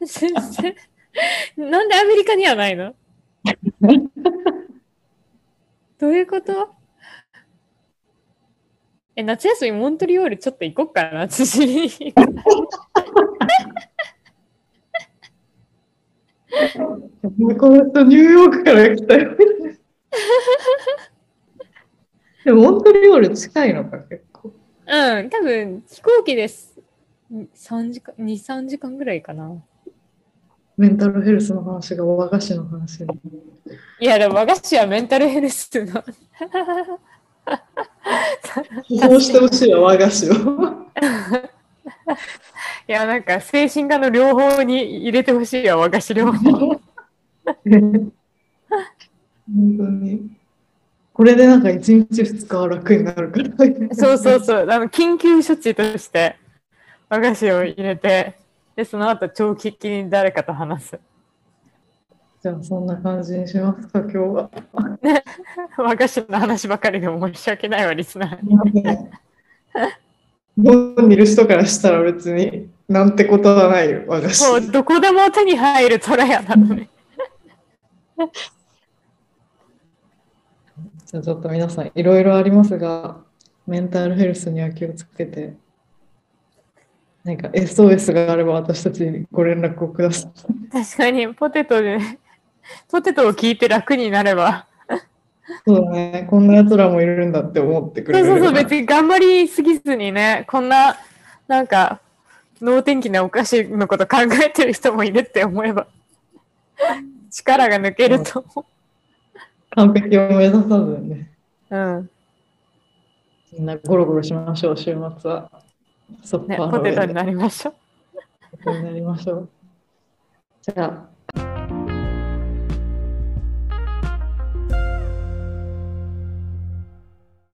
なんでアメリカにはないの？どういうこと？え、夏休みモントリオールちょっと行こっかな、辻りに。この人ニューヨークから来たよ。でも、モントリオール近いのか、結構。うん、多分飛行機です。3時間、2、3時間ぐらいかな。メンタルヘルスの話が和菓子の話に。いや、でも和菓子はメンタルヘルスの。そうしてほしいわ、和菓子を。いや、なんか精神科の両方に入れてほしいわ、和菓子両方。本当に。これでなんか一日二日は楽になるから。そうそうそう、あの緊急処置として和菓子を入れて、で、その後長期的に誰かと話す。じゃあそんな感じにしますか、今日は。和菓子の話ばかりでも申し訳ないわ、リスナーに。日本にいる人からしたら別になんてことはないよ、和菓子。もうどこでも手に入るトラヤなのね。じゃあちょっと皆さんいろいろありますが、メンタルヘルスには気をつけて、なんか SOS があれば私たちにご連絡をください。確かに、ポテトで、ポテトを聞いて楽になれば。そうだね、こんな奴らもいるんだって思ってくれる。そうそうそう、別に頑張りすぎずにね、こんな、なんか、能天気なお菓子のこと考えてる人もいるって思えば、力が抜けると思完璧を目指さずにね、う。うん。みんなゴロゴロしましょう、週末は。ソッね、パーの上でポテトになりましょう。ポテトになりましょう。じゃあ、